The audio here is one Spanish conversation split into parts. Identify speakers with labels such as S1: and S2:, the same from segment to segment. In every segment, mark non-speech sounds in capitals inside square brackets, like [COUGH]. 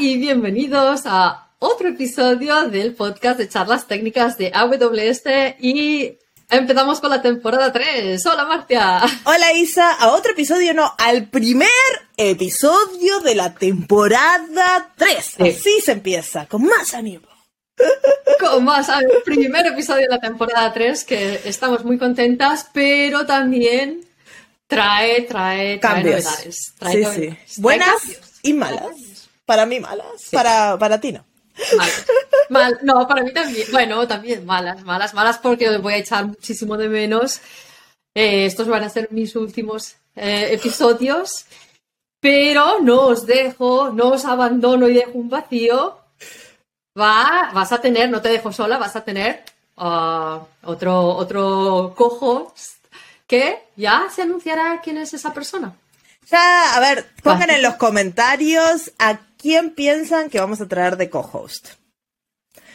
S1: y bienvenidos a otro episodio del podcast de charlas técnicas de AWS y empezamos con la temporada 3. Hola Marcia.
S2: Hola Isa, a otro episodio, no, al primer episodio de la temporada 3. Así se empieza, con más ánimo.
S1: Con más, al primer episodio de la temporada 3 que estamos muy contentas, pero también trae, trae, trae
S2: Cambios.
S1: novedades. Trae
S2: Sí,
S1: novedades,
S2: sí.
S1: trae
S2: Buenas
S1: cambios.
S2: y malas. Para mí malas, para, para ti no.
S1: Mal. Mal. No, para mí también. Bueno, también malas, malas, malas porque voy a echar muchísimo de menos. Eh, estos van a ser mis últimos eh, episodios. Pero no os dejo, no os abandono y dejo un vacío. Va, vas a tener, no te dejo sola, vas a tener ah, otro, otro cojo que ya se anunciará quién es esa persona.
S2: Ya, a ver, pongan en los comentarios a quién piensan que vamos a traer de co-host.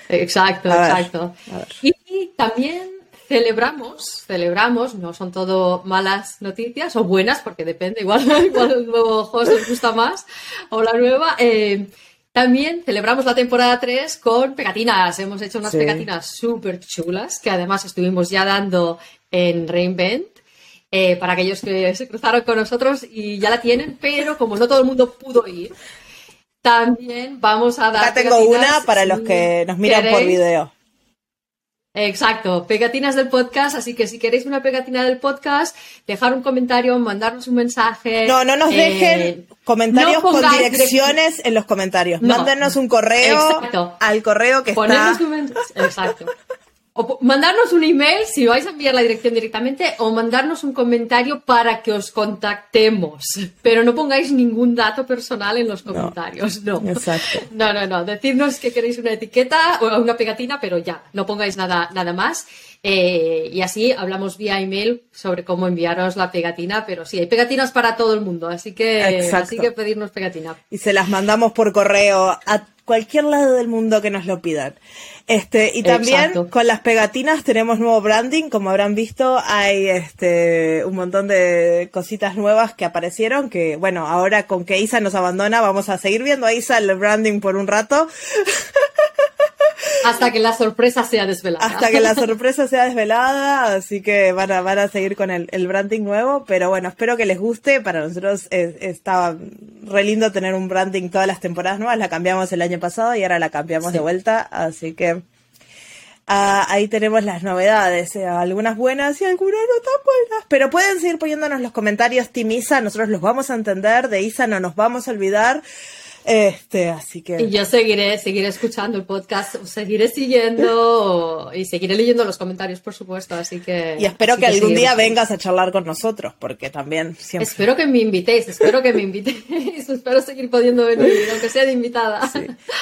S1: Exacto,
S2: A
S1: exacto. Y también celebramos, celebramos, no son todo malas noticias o buenas, porque depende, igual, [LAUGHS] igual el nuevo host os gusta más, o la nueva. eh, también celebramos la temporada 3 con pegatinas. Hemos hecho unas
S2: Sí.
S1: pegatinas súper chulas que además estuvimos ya dando en Reinvent. eh, para aquellos que se cruzaron con nosotros y ya la tienen, pero como no todo el mundo pudo ir, también vamos a dar.
S2: Acá tengo una para los que nos miran por video.
S1: Exacto, pegatinas del podcast, así que si queréis una pegatina del podcast, dejar un comentario, mandarnos un mensaje.
S2: No, no nos
S1: eh,
S2: dejen comentarios
S1: no
S2: con direcciones en los comentarios.
S1: No.
S2: Mándenos un correo
S1: Exacto.
S2: al correo que
S1: Ponernos
S2: está.
S1: Exacto. O mandarnos un email si vais a enviar la dirección directamente o mandarnos un comentario para que os contactemos. Pero no pongáis ningún dato personal en los comentarios. No.
S2: Exacto.
S1: No, no, no. Decidnos que queréis una etiqueta o una pegatina, pero ya, no pongáis nada, nada más. Eh, y así hablamos vía email sobre cómo enviaros la pegatina, pero sí, hay pegatinas para todo el mundo, así que,
S2: Exacto.
S1: así que pedirnos pegatina.
S2: y se las mandamos por correo a cualquier lado del mundo que nos lo pidan. Este, y también
S1: Exacto.
S2: con las pegatinas tenemos nuevo branding, como habrán visto, hay este un montón de cositas nuevas que aparecieron que bueno, ahora con que Isa nos abandona vamos a seguir viendo a Isa el branding por un rato [LAUGHS]
S1: Hasta que la sorpresa sea desvelada.
S2: hasta que la sorpresa sea desvelada, así que van a, van a seguir con el, el branding nuevo, pero bueno, espero que les guste, para nosotros es- estaba re lindo tener un branding todas las temporadas nuevas, la cambiamos el año pasado y ahora la cambiamos
S1: Sí.
S2: de vuelta, así que ah, ahí tenemos las novedades, eh, algunas buenas y algunas no tan buenas, pero pueden seguir poniéndonos los comentarios, Team Isa, nosotros los vamos a entender, de Isa no nos vamos a olvidar, este, así que...
S1: Y yo seguiré, seguiré escuchando el podcast, seguiré siguiendo y seguiré leyendo los comentarios, por supuesto. Así que.
S2: Y espero que algún día vengas a charlar con nosotros, porque también siempre...
S1: Espero que me invitéis, espero que me invitéis, [LAUGHS] espero seguir pudiendo venir, aunque sea de invitada.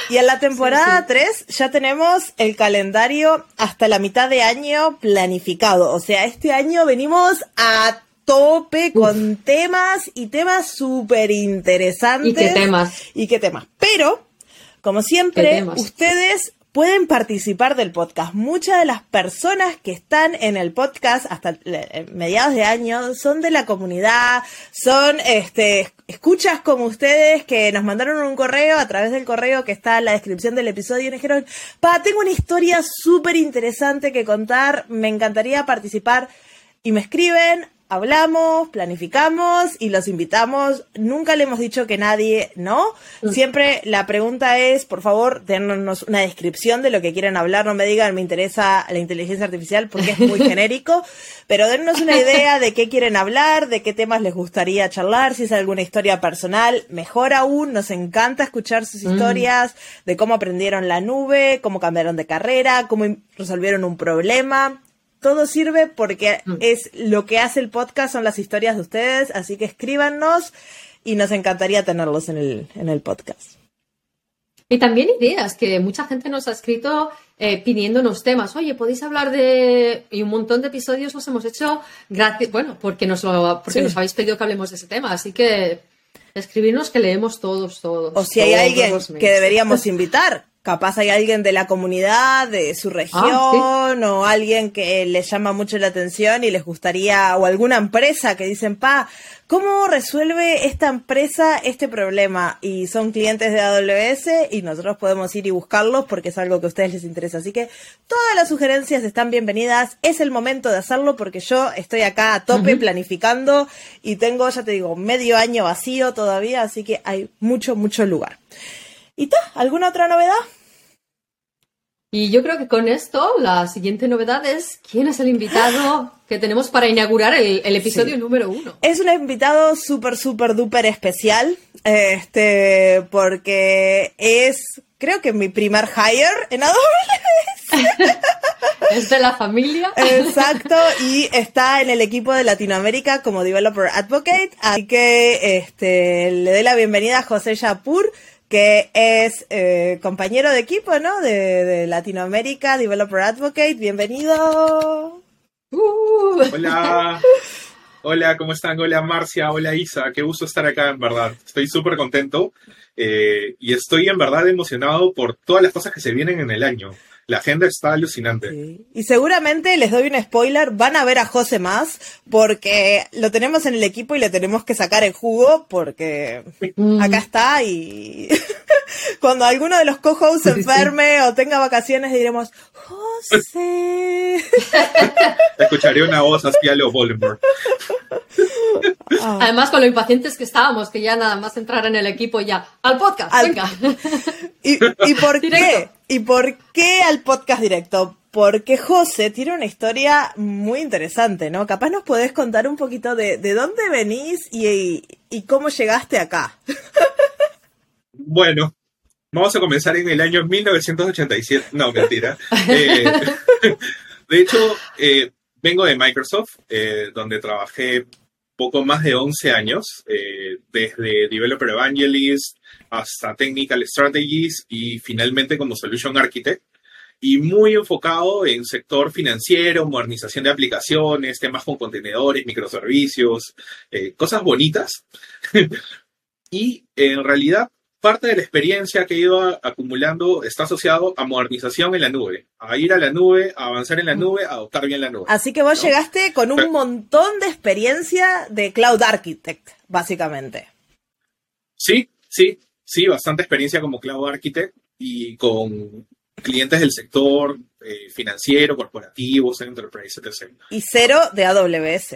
S2: Y en la [LAUGHS] temporada
S1: Sí,
S2: 3 ya tenemos el calendario hasta la mitad de año planificado. O sea, este año venimos a tope con temas y temas súper interesantes.
S1: ¿Y qué temas?
S2: Y qué temas. Pero, como
S1: ¿Qué
S2: siempre, ustedes pueden participar del podcast. Muchas de las personas que están en el podcast hasta eh, mediados de año son de la comunidad, son este escuchas como ustedes que nos mandaron un correo a través del correo que está en la descripción del episodio y nos dijeron, pa, tengo una historia súper interesante que contar, me encantaría participar y me escriben, hablamos, planificamos y los invitamos. Nunca le hemos dicho que nadie no. Siempre la pregunta es, por favor, dennos una descripción de lo que quieren hablar. No me digan, me interesa la inteligencia artificial porque es muy [LAUGHS] genérico, pero dennos una idea de qué quieren hablar, de qué temas les gustaría charlar, si es alguna historia personal, mejor aún. Nos encanta escuchar sus historias de cómo aprendieron la nube, cómo cambiaron de carrera, cómo resolvieron un problema todo sirve porque
S1: Mm.
S2: es lo que hace el podcast, son las historias de ustedes, así que escríbanos y nos encantaría tenerlos en el, en el podcast.
S1: Y también ideas, que mucha gente nos ha escrito eh, pidiéndonos temas. Oye, podéis hablar de. Y un montón de episodios los hemos hecho gracias. Bueno, porque, nos, lo, porque
S2: Sí.
S1: nos habéis pedido que hablemos de ese tema. Así que escribirnos que leemos todos, todos.
S2: O si hay alguien que deberíamos [LAUGHS] invitar, capaz hay alguien de la comunidad, de su región, o alguien que les llama mucho la atención y les gustaría, o alguna empresa que dicen, pa, ¿cómo resuelve esta empresa este problema? Y son clientes de AWS y nosotros podemos ir y buscarlos porque es algo que a ustedes les interesa. Así que todas las sugerencias están bienvenidas. Es el momento de hacerlo porque yo estoy acá a tope planificando y tengo, ya te digo, medio año vacío todavía, así que hay mucho, mucho lugar. ¿Y ta? ¿Alguna otra novedad?
S1: Y yo creo que con esto la siguiente novedad es quién es el invitado que tenemos para inaugurar el, episodio número uno.
S2: Es un invitado súper, súper, duper especial, este, porque es, creo que mi primer hire en AWS. [LAUGHS]
S1: es de la familia.
S2: Exacto, y está en el equipo de Latinoamérica como Developer Advocate, así que este, le doy la bienvenida a José Yapur que es eh, compañero de equipo, ¿no? De, Latinoamérica, Developer Advocate. Bienvenido.
S3: Uh. Hola. Hola, ¿cómo están? Hola Marcia, hola Isa, qué gusto estar acá, en verdad. Estoy súper contento eh, y estoy en verdad emocionado por todas las cosas que se vienen en el año. La agenda está alucinante.
S2: Y seguramente les doy un spoiler, van a ver a José más porque lo tenemos en el equipo y le tenemos que sacar el jugo porque mm. acá está y [LAUGHS] cuando alguno de los co-hosts se enferme o tenga vacaciones diremos, José. [LAUGHS]
S3: Escucharé una voz así a los Voldemort. [LAUGHS]
S1: Ah. Además, con lo impacientes que estábamos, que ya nada más entrar en el equipo ya, al podcast, venga.
S2: ¿Y, por qué? ¿Y por qué al podcast directo? Porque José tiene una historia muy interesante, ¿no? Capaz nos podés contar un poquito de, dónde venís y, cómo llegaste acá.
S3: Bueno, vamos a comenzar en el año 1987. No, mentira. [LAUGHS] Eh, [LAUGHS] de hecho, eh, vengo de Microsoft, eh, donde trabajé poco más de 11 años, eh, desde Developer Evangelist hasta Technical Strategies y finalmente como Solution Architect. Y muy enfocado en sector financiero, modernización de aplicaciones, temas con contenedores, microservicios, eh, cosas bonitas. [LAUGHS] y en realidad parte de la experiencia que he ido acumulando está asociado a modernización en la nube, a ir a la nube, a avanzar en la nube, a adoptar bien la nube.
S2: Así que vos llegaste con un montón de experiencia de Cloud Architect, básicamente.
S3: Sí, sí, sí, bastante experiencia como Cloud Architect y con clientes del sector eh, financiero, corporativo, enterprise, etc.
S2: Y cero de AWS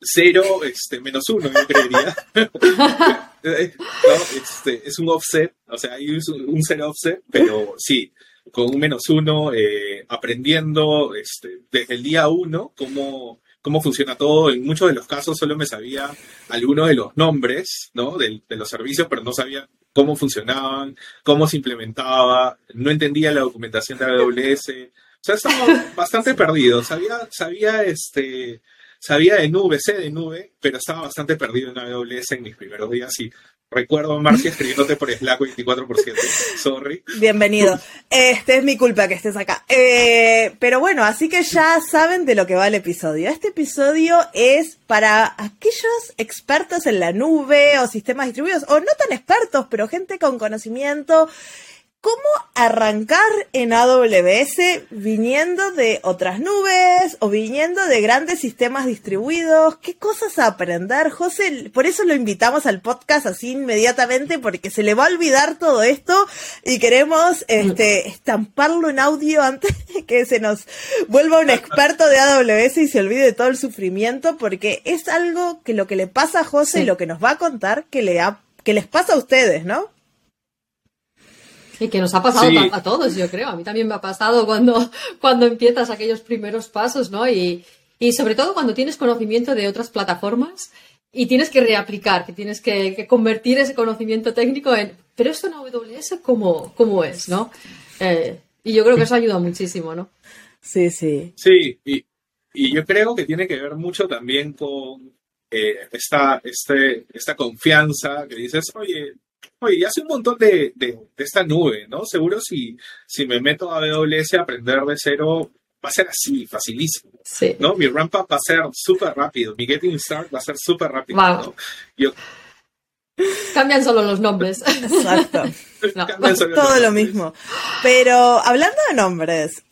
S3: cero, este, menos uno, yo creería. [LAUGHS] este, es un offset, o sea, hay un, cero offset, pero sí, con un menos uno, eh, aprendiendo este, desde el día uno cómo, cómo funciona todo. En muchos de los casos solo me sabía algunos de los nombres ¿no? de, de los servicios, pero no sabía cómo funcionaban, cómo se implementaba, no entendía la documentación de AWS. O sea, estaba [LAUGHS] bastante perdido. Sabía, sabía este, sabía de nube, sé de nube, pero estaba bastante perdido en AWS en mis primeros días y recuerdo a Marcia escribiéndote por Slack 24%. Sorry.
S2: Bienvenido. Este es mi culpa que estés acá. Eh, pero bueno, así que ya saben de lo que va el episodio. Este episodio es para aquellos expertos en la nube o sistemas distribuidos, o no tan expertos, pero gente con conocimiento ¿Cómo arrancar en AWS viniendo de otras nubes o viniendo de grandes sistemas distribuidos? ¿Qué cosas a aprender, José? Por eso lo invitamos al podcast así inmediatamente, porque se le va a olvidar todo esto y queremos este, estamparlo en audio antes de que se nos vuelva un experto de AWS y se olvide de todo el sufrimiento, porque es algo que lo que le pasa a José y lo que nos va a contar que, le ha, que les pasa a ustedes, ¿no?
S1: Y que nos ha pasado a todos, yo creo. A mí también me ha pasado cuando, [LAUGHS] cuando empiezas aquellos primeros pasos, ¿no? Y, y sobre todo cuando tienes conocimiento de otras plataformas y tienes que reaplicar, que tienes que, convertir ese conocimiento técnico en, pero esto en AWS, ¿cómo, cómo es, no? Eh, y yo creo que eso ayuda muchísimo, ¿no?
S2: Sí, sí.
S3: Sí, y, y yo creo que tiene que ver mucho también con eh, esta, este, esta confianza que dices, oye, Oye, hace un montón de, de, esta nube, ¿no? Seguro si, si me meto a AWS a aprender de cero, va a ser así, facilísimo. Sí. ¿no? Mi ramp up va a ser súper rápido, mi getting start va a ser súper rápido. ¿no? Yo,
S1: Cambian solo los nombres.
S2: Exacto. [LAUGHS]
S1: No.
S3: Cambian solo
S2: Todo lo mismo. Pero hablando de nombres,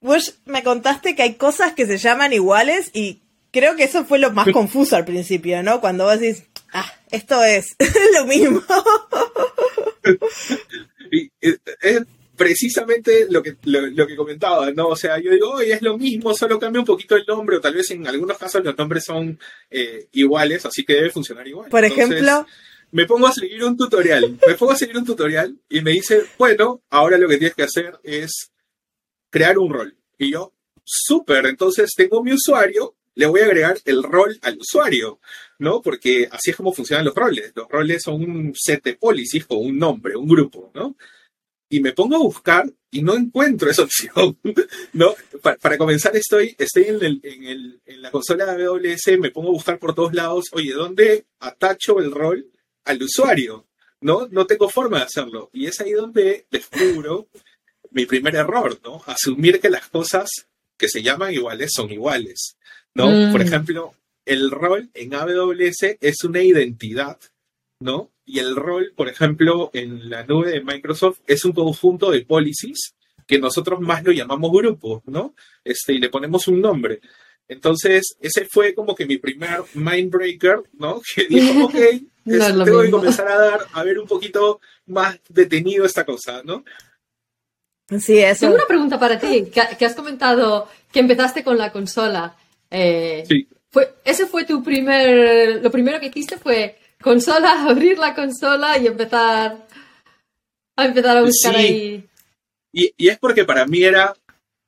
S2: vos me contaste que hay cosas que se llaman iguales y creo que eso fue lo más [LAUGHS] confuso al principio, ¿no? Cuando vos decís, ah, esto es [LAUGHS] lo mismo. [LAUGHS]
S3: Y, eh, es precisamente lo que, lo, lo que comentaba, ¿no? O sea, yo digo, oye, es lo mismo, solo cambia un poquito el nombre, o tal vez en algunos casos los nombres son eh, iguales, así que debe funcionar igual.
S2: Por
S3: Entonces,
S2: ejemplo,
S3: me pongo a seguir un tutorial, me pongo a seguir un tutorial y me dice, bueno, ahora lo que tienes que hacer es crear un rol. Y yo, súper, entonces tengo mi usuario, le voy a agregar el rol al usuario, ¿no? Porque así es como funcionan los roles. Los roles son un set de policies con un nombre, un grupo, ¿no? Y me pongo a buscar y no encuentro esa [LAUGHS] opción, ¿no? Pa- Para, comenzar, estoy, estoy en, el- en el- en la consola de AWS, me pongo a buscar por todos lados, oye, ¿dónde atacho el rol al usuario? ¿No? No tengo forma de hacerlo. Y es ahí donde descubro mi primer error, ¿no? Asumir que las cosas que se llaman iguales son iguales, ¿no?
S1: Mm.
S3: Por ejemplo, el rol en AWS es una identidad, ¿no? Y el rol, por ejemplo, en la nube de Microsoft es un conjunto de policies que nosotros más lo llamamos grupo, ¿no? Este, y le ponemos un nombre. Entonces, ese fue como que mi primer mindbreaker, ¿no? [LAUGHS] Que dijo, [LAUGHS] ok,
S1: No es
S3: es-
S1: lo
S3: tengo que comenzar a dar, a ver un poquito más detenido esta cosa, ¿no?
S2: sí, eso.
S1: Tengo una pregunta para ti, que, que has comentado que empezaste con la consola. Eh,
S3: Sí.
S1: fue, ese fue tu primer, lo primero que hiciste fue consola, [LAUGHS] abrir la consola y empezar a empezar a buscar
S3: Sí.
S1: ahí.
S3: Y, y es porque para mí era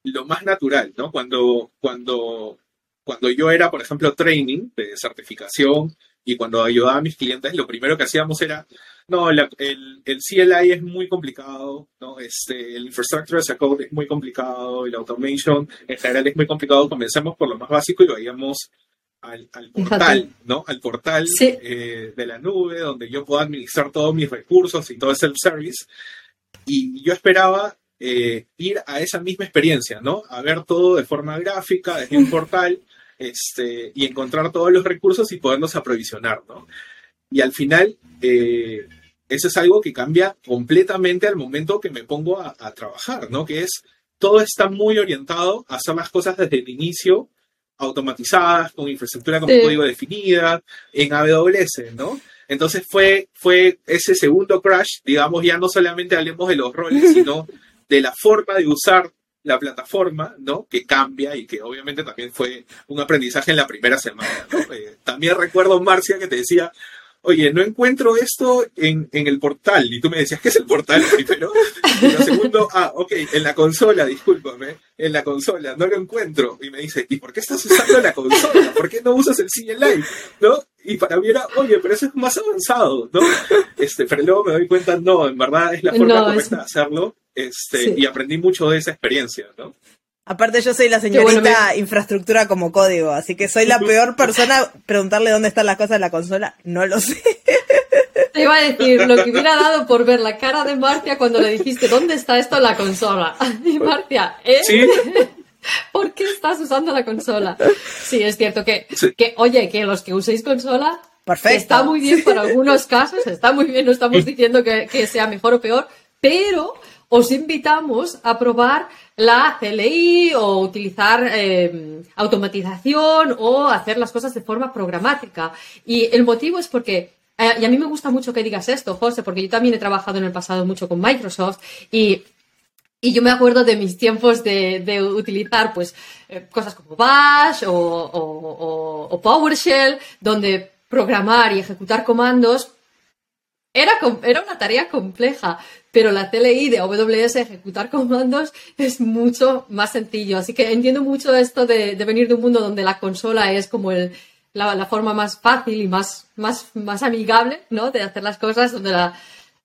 S3: lo más natural, ¿no? Cuando, cuando, cuando yo era, por ejemplo, training de certificación y cuando ayudaba a mis clientes, lo primero que hacíamos era, no, la- el, el CLI es muy complicado, ¿no? Este, el Infrastructure as a Code es muy complicado, el Automation en general es muy complicado. Comencemos por lo más básico y vayamos al, al portal, ¿no? Al portal
S1: Sí.
S3: eh, de la nube donde yo puedo administrar todos mis recursos y todo el self-service. Y yo esperaba eh, ir a esa misma experiencia, ¿no? A ver todo de forma gráfica, desde un portal, este, y encontrar todos los recursos y podernos aprovisionar, ¿no? Y al final, eh, eso es algo que cambia completamente al momento que me pongo a, a trabajar, ¿no? Que es, todo está muy orientado a hacer las cosas desde el inicio, automatizadas, con infraestructura como
S1: Sí.
S3: código definida, en AWS, ¿no? Entonces fue, fue ese segundo crash, digamos, ya no solamente hablemos de los roles, [LAUGHS] sino de la forma de usar la plataforma, ¿no? Que cambia y que obviamente también fue un aprendizaje en la primera semana, ¿no? Eh, también recuerdo, Marcia, que te decía, oye, no encuentro esto en, en el portal. Y tú me decías, ¿qué es el portal primero? Y lo segundo, ah, ok, en la consola, discúlpame, en la consola, no lo encuentro. Y me dice, ¿y por qué estás usando la consola? ¿Por qué no usas el CLI? ¿No? Y para mí era, oye, pero eso es más avanzado, ¿no? Este, pero luego me doy cuenta, no, en verdad es la forma
S1: No,
S3: correcta
S1: es-
S3: de hacerlo. Este,
S1: Sí.
S3: Y aprendí mucho de esa experiencia, ¿no?
S2: Aparte yo soy la
S1: Qué bueno,
S2: señorita infraestructura como código, así que soy la peor persona a preguntarle dónde están las cosas en la consola, no lo sé. [LAUGHS]
S1: Te iba a decir lo que hubiera dado por ver la cara de Marcia cuando le dijiste ¿dónde está esto en la consola? [LAUGHS] Y Marcia, ¿eh?
S3: Sí, [LAUGHS]
S1: ¿Por qué estás usando la consola? Sí, es cierto que,
S3: Sí.
S1: que oye, que los que uséis consola
S2: Perfecto.
S1: está muy bien para algunos casos, está muy bien, no estamos diciendo que, que sea mejor o peor, pero os invitamos a probar la CLI o utilizar eh, automatización o hacer las cosas de forma programática. Y el motivo es porque, eh, y a mí me gusta mucho que digas esto, José, porque yo también he trabajado en el pasado mucho con Microsoft y y yo me acuerdo de mis tiempos de, de utilizar pues eh, cosas como Bash o, o- o- PowerShell, donde programar y ejecutar comandos era, era una tarea compleja, pero la CLI de AWS ejecutar comandos es mucho más sencillo. Así que entiendo mucho esto de, de venir de un mundo donde la consola es como el, la, la forma más fácil y más, más, más amigable ¿no? de hacer las cosas, donde la,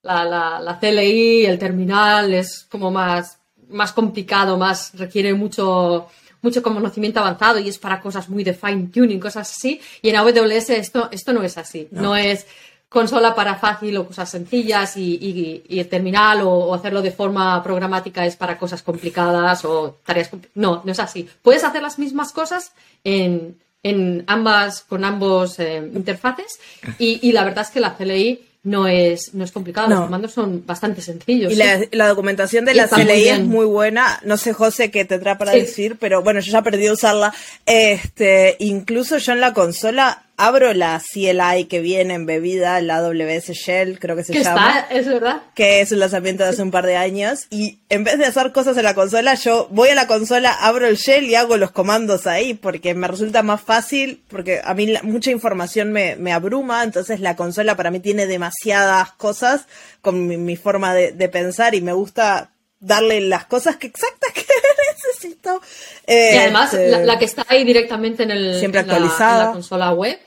S1: la, la, la CLI, el terminal es como más, más complicado, más requiere mucho, mucho conocimiento avanzado y es para cosas muy de fine tuning, cosas así. Y en AWS esto, esto no es así. No, es consola para fácil o cosas sencillas y, y- y el terminal o, o hacerlo de forma programática es para cosas complicadas o tareas No, no es así. Puedes hacer las mismas cosas en, en ambas, con ambos eh, interfaces y, y la verdad es que la CLI no es, no es complicado,
S2: No.
S1: los comandos son bastante sencillos.
S2: Y
S1: sí.
S2: la, la documentación de
S1: Y
S2: la
S1: muy
S2: CLI es muy buena. No sé, José, qué te trae para
S1: Sí.
S2: decir, pero bueno, yo ya aprendí a usarla. Este, incluso yo en la consola abro la CLI que viene embebida, la AWS Shell, creo que se
S1: que
S2: llama.
S1: está, es verdad.
S2: que es un lanzamiento de hace un par de años, y en vez de hacer cosas en la consola, yo voy a la consola, abro el shell y hago los comandos ahí, porque me resulta más fácil, porque a mí la- mucha información me, me abruma, entonces la consola para mí tiene demasiadas cosas con mi, mi forma de, de pensar y me gusta darle las cosas que exactas que [LAUGHS] necesito.
S1: Y además,
S2: Este,
S1: la, la que está ahí directamente en, el,
S2: Siempre
S1: en la-
S2: actualizada.
S1: en la consola web.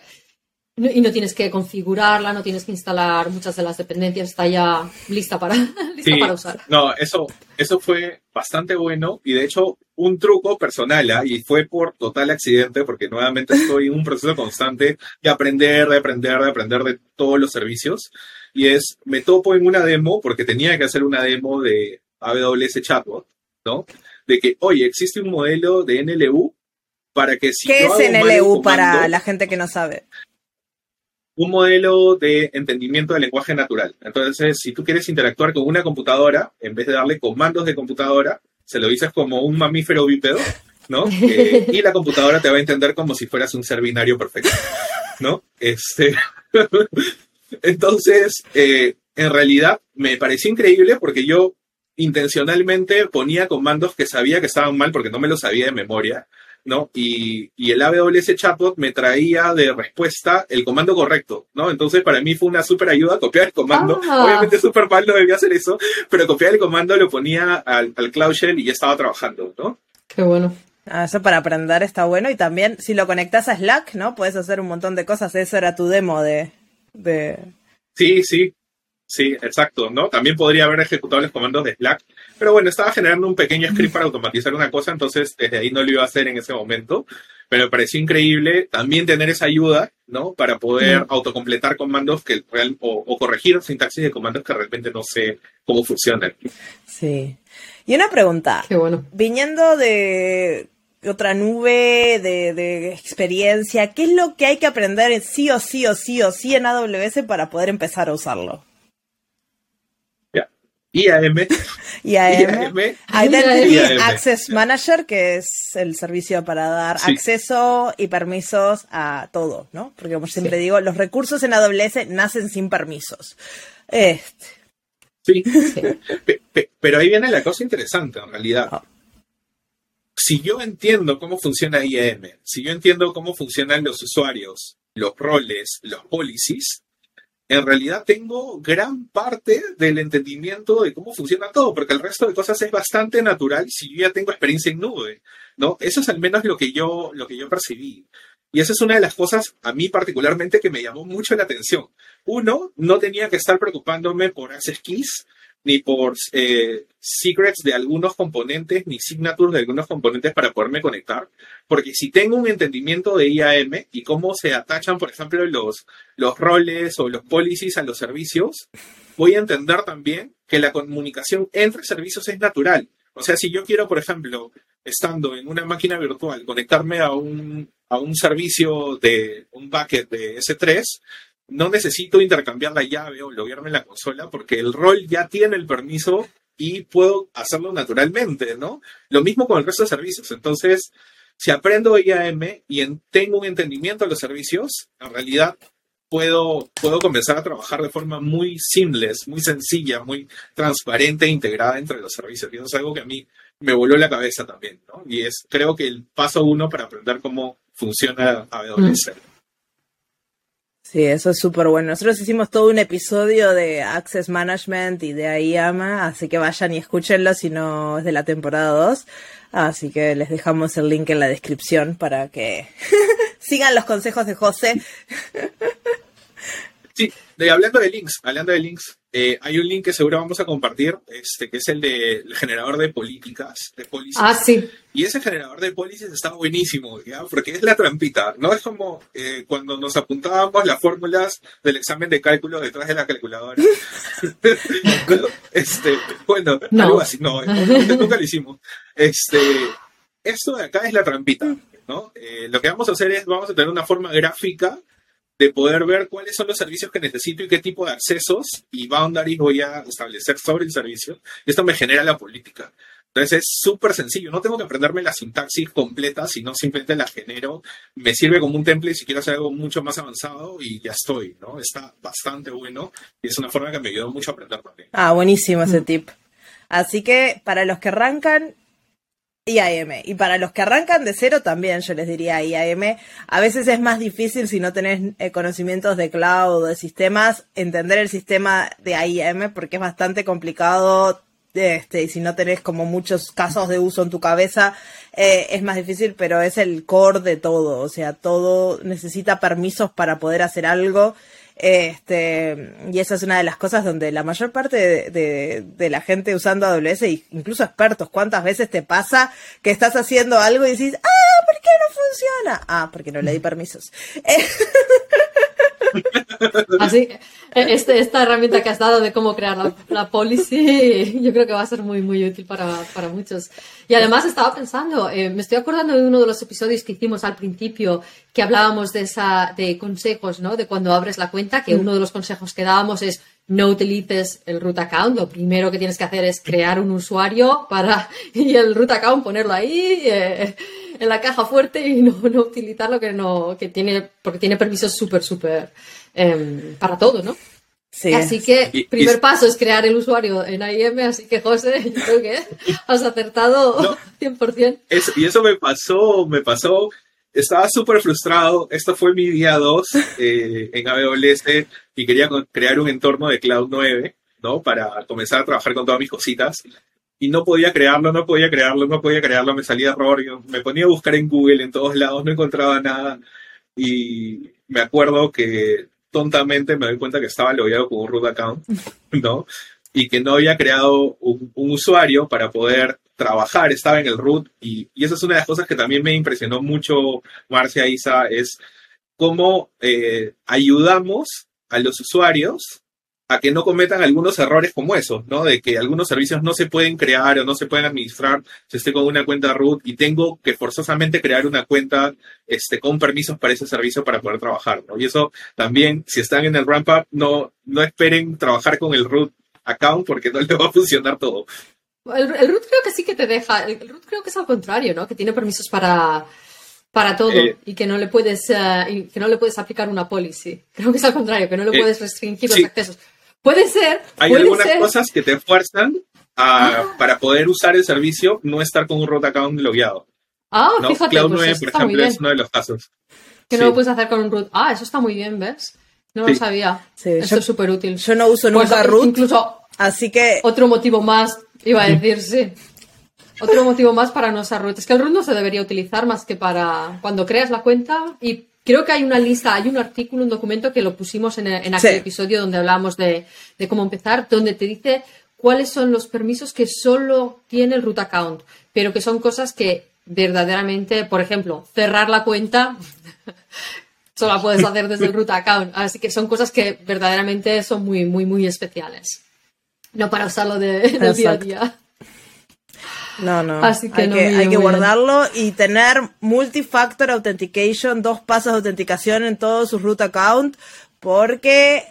S1: Y no tienes que configurarla, no tienes que instalar muchas de las dependencias, está ya lista para, [LAUGHS] lista
S3: Sí,
S1: para usar.
S3: no, eso, eso fue bastante bueno y de hecho un truco personal ¿ah? y fue por total accidente porque nuevamente estoy en un proceso constante de aprender, de aprender, de aprender de todos los servicios y es, me topo en una demo porque tenía que hacer una demo de AWS Chatbot, ¿no? De que, oye, existe un modelo de NLU para que si
S2: ¿Qué
S3: yo
S2: es NLU para la gente que no sabe?
S3: un modelo de entendimiento del lenguaje natural. Entonces, si tú quieres interactuar con una computadora, en vez de darle comandos de computadora, se lo dices como un mamífero bípedo, ¿no? [LAUGHS] Eh, y la computadora te va a entender como si fueras un ser binario perfecto, ¿no? Este, [LAUGHS] entonces, eh, en realidad me pareció increíble porque yo intencionalmente ponía comandos que sabía que estaban mal porque no me los sabía de memoria, ¿no? Y, y el AWS Chatbot me traía de respuesta el comando correcto, ¿no? Entonces para mí fue una súper ayuda copiar el comando.
S1: Ah.
S3: Obviamente súper mal, no debía hacer eso, pero copiar el comando, lo ponía al, al Cloud Shell y ya estaba trabajando, ¿no?
S1: Qué bueno.
S2: Ah, Eso para aprender está bueno y también si lo conectas a Slack, ¿no? Puedes hacer un montón de cosas. Eso era tu demo de... de...
S3: Sí, sí, sí, exacto, ¿no? También podría haber ejecutado los comandos de Slack, pero bueno, estaba generando un pequeño script para automatizar una cosa, entonces desde ahí no lo iba a hacer en ese momento, pero me pareció increíble también tener esa ayuda, ¿no? Para poder
S1: Mm.
S3: autocompletar comandos que real, o, o corregir sintaxis de comandos que realmente no sé cómo funcionan.
S2: Sí. Y una pregunta.
S1: Qué bueno.
S2: Viniendo de otra nube de, de experiencia, ¿qué es lo que hay que aprender sí o sí o sí o sí en AWS para poder empezar a usarlo?
S3: IAM,
S2: IAM. Identity. Access Manager, que es el servicio para dar
S3: Sí.
S2: acceso y permisos a todo, ¿no? Porque como siempre digo, los recursos en AWS nacen sin permisos. Este,
S3: Sí. [LAUGHS] Pe- Pero ahí viene la cosa interesante, en realidad.
S2: Ah.
S3: Si yo entiendo cómo funciona IAM, si yo entiendo cómo funcionan los usuarios, los roles, los policies, en realidad tengo gran parte del entendimiento de cómo funciona todo, porque el resto de cosas es bastante natural si yo ya tengo experiencia en nube, ¿no? Eso es al menos lo que yo, lo que yo percibí. Y esa es una de las cosas a mí particularmente que me llamó mucho la atención. Uno, no tenía que estar preocupándome por access keys, ni por eh, secrets de algunos componentes, ni signatures de algunos componentes para poderme conectar. Porque si tengo un entendimiento de IAM y cómo se atachan, por ejemplo, los, los roles o los policies a los servicios, voy a entender también que la comunicación entre servicios es natural. O sea, si yo quiero, por ejemplo, estando en una máquina virtual, conectarme a un, a un servicio de un bucket de S3, no necesito intercambiar la llave o loguearme en la consola porque el rol ya tiene el permiso y puedo hacerlo naturalmente, ¿no? Lo mismo con el resto de servicios. Entonces, si aprendo IAM y en- tengo un entendimiento de los servicios, en realidad puedo, puedo comenzar a trabajar de forma muy seamless, muy sencilla, muy transparente e integrada entre los servicios. Y eso es algo que a mí me voló la cabeza también, ¿no? Y es, creo que el paso uno para aprender cómo funciona AWS.
S2: Sí, eso es súper bueno. Nosotros hicimos todo un episodio de Access Management y de IAM, así que vayan y escúchenlo si no es de la temporada 2. Así que les dejamos el link en la descripción para que [LAUGHS] sigan los consejos de José. [LAUGHS]
S3: Sí, de, hablando de links, hablando de links, eh, hay un link que seguro vamos a compartir, este, que es el del generador de políticas, de policies.
S1: Ah, sí.
S3: Y ese generador de policies está buenísimo, ¿ya? porque es la trampita, ¿no? Es como eh, cuando nos apuntábamos las fórmulas del examen de cálculo detrás de la calculadora. [LAUGHS] este, bueno,
S1: No.
S3: algo así, no, [LAUGHS] nunca lo hicimos. Este, esto de acá es la trampita, ¿no? Eh, lo que vamos a hacer es, vamos a tener una forma gráfica de poder ver cuáles son los servicios que necesito y qué tipo de accesos y boundaries voy a establecer sobre el servicio. Esto me genera la política. Entonces es súper sencillo, no tengo que aprenderme la sintaxis completa, sino simplemente la genero, me sirve como un template si quiero hacer algo mucho más avanzado y ya estoy, ¿no? Está bastante bueno y es una forma que me ayudó mucho a aprender también.
S2: Ah, buenísimo ese tip. Así que para los que arrancan IAM y para los que arrancan de cero también yo les diría IAM, a veces es más difícil si no tenés eh, conocimientos de cloud o de sistemas, entender el sistema de IAM porque es bastante complicado este, y si no tenés como muchos casos de uso en tu cabeza, eh, es más difícil, pero es el core de todo, o sea, todo necesita permisos para poder hacer algo. Este, y esa es una de las cosas donde la mayor parte de, la gente usando AWS, incluso expertos, ¿cuántas veces te pasa que estás haciendo algo y decís, ah, ¿por qué no funciona? Ah, porque no le di [LAUGHS] permisos. [LAUGHS]
S1: Así, e, este, esta herramienta que has dado de cómo crear la, la policy, yo creo que va a ser muy, muy útil para, para muchos. Y además estaba pensando, eh, me estoy acordando de uno de los episodios que hicimos al principio, que hablábamos de esa, de consejos, ¿no? De cuando abres la cuenta, que mm. uno de los consejos que dábamos es no utilices el root account. Lo primero que tienes que hacer es crear un usuario para, y el root account ponerlo ahí. Eh, en la caja fuerte y no, no utilizarlo que no, que tiene, porque tiene permisos súper, súper em, para todo, ¿no? Sí. Así que primer paso es crear el usuario en IM, así que José, [LAUGHS] yo creo que has acertado 100%.
S3: y eso me pasó, me pasó, estaba súper frustrado, esto fue mi día 2 eh, en AWS y quería crear un entorno de Cloud 9, ¿no? Para comenzar a trabajar con todas mis cositas y no podía crearlo, no podía crearlo, no podía crearlo, me salía error, yo me ponía a buscar en Google en todos lados, no encontraba nada. Y me acuerdo que tontamente me doy cuenta que estaba logueado con un root account, [LAUGHS] ¿no? Y que no había creado un, usuario para poder trabajar, estaba en el root y, y, esa es una de las cosas que también me impresionó mucho, Marcia Isa, es cómo eh, ayudamos a los usuarios a que no cometan algunos errores como esos, ¿no? De que algunos servicios no se pueden crear o no se pueden administrar si estoy con una cuenta root y tengo que forzosamente crear una cuenta este, con permisos para ese servicio para poder trabajar, ¿no? Y eso también, si están en el ramp up, no, no esperen trabajar con el root account porque no [LAUGHS] le va a funcionar todo.
S1: El, root creo que sí que te deja, el root creo que es al contrario, ¿no? Que tiene permisos para, para todo eh, y que no le puedes eh, que no le puedes aplicar una policy. Creo que es al contrario, que no le eh, puedes restringir los accesos. Puede ser.
S3: Hay algunas cosas que te fuerzan a, ah. para poder usar el servicio, no estar con un root account logueado.
S1: Ah, fíjate.
S3: Cloud 9, pues por ejemplo, es uno de los casos.
S1: Que no lo puedes hacer con un root. Ah, eso está muy bien, ¿ves? No lo sabía. Sí, Esto es súper útil.
S2: Yo no uso pues, nunca root. Incluso. Así que.
S1: Otro motivo más, iba a decir, sí. Otro motivo más para no usar root. Es que el root no se debería utilizar más que para cuando creas la cuenta y Creo que hay una lista, hay un artículo, un documento que lo pusimos en, aquel episodio donde hablamos de, cómo empezar, donde te dice cuáles son los permisos que solo tiene el root account, pero que son cosas que verdaderamente, por ejemplo, cerrar la cuenta [LAUGHS] solo la puedes hacer desde el root account. Así que son cosas que verdaderamente son muy, muy, muy especiales. No para usarlo de, del día a día.
S2: No, no. Así que hay, que, hay que guardarlo y tener multifactor authentication, dos pasos de autenticación en todos sus root account, porque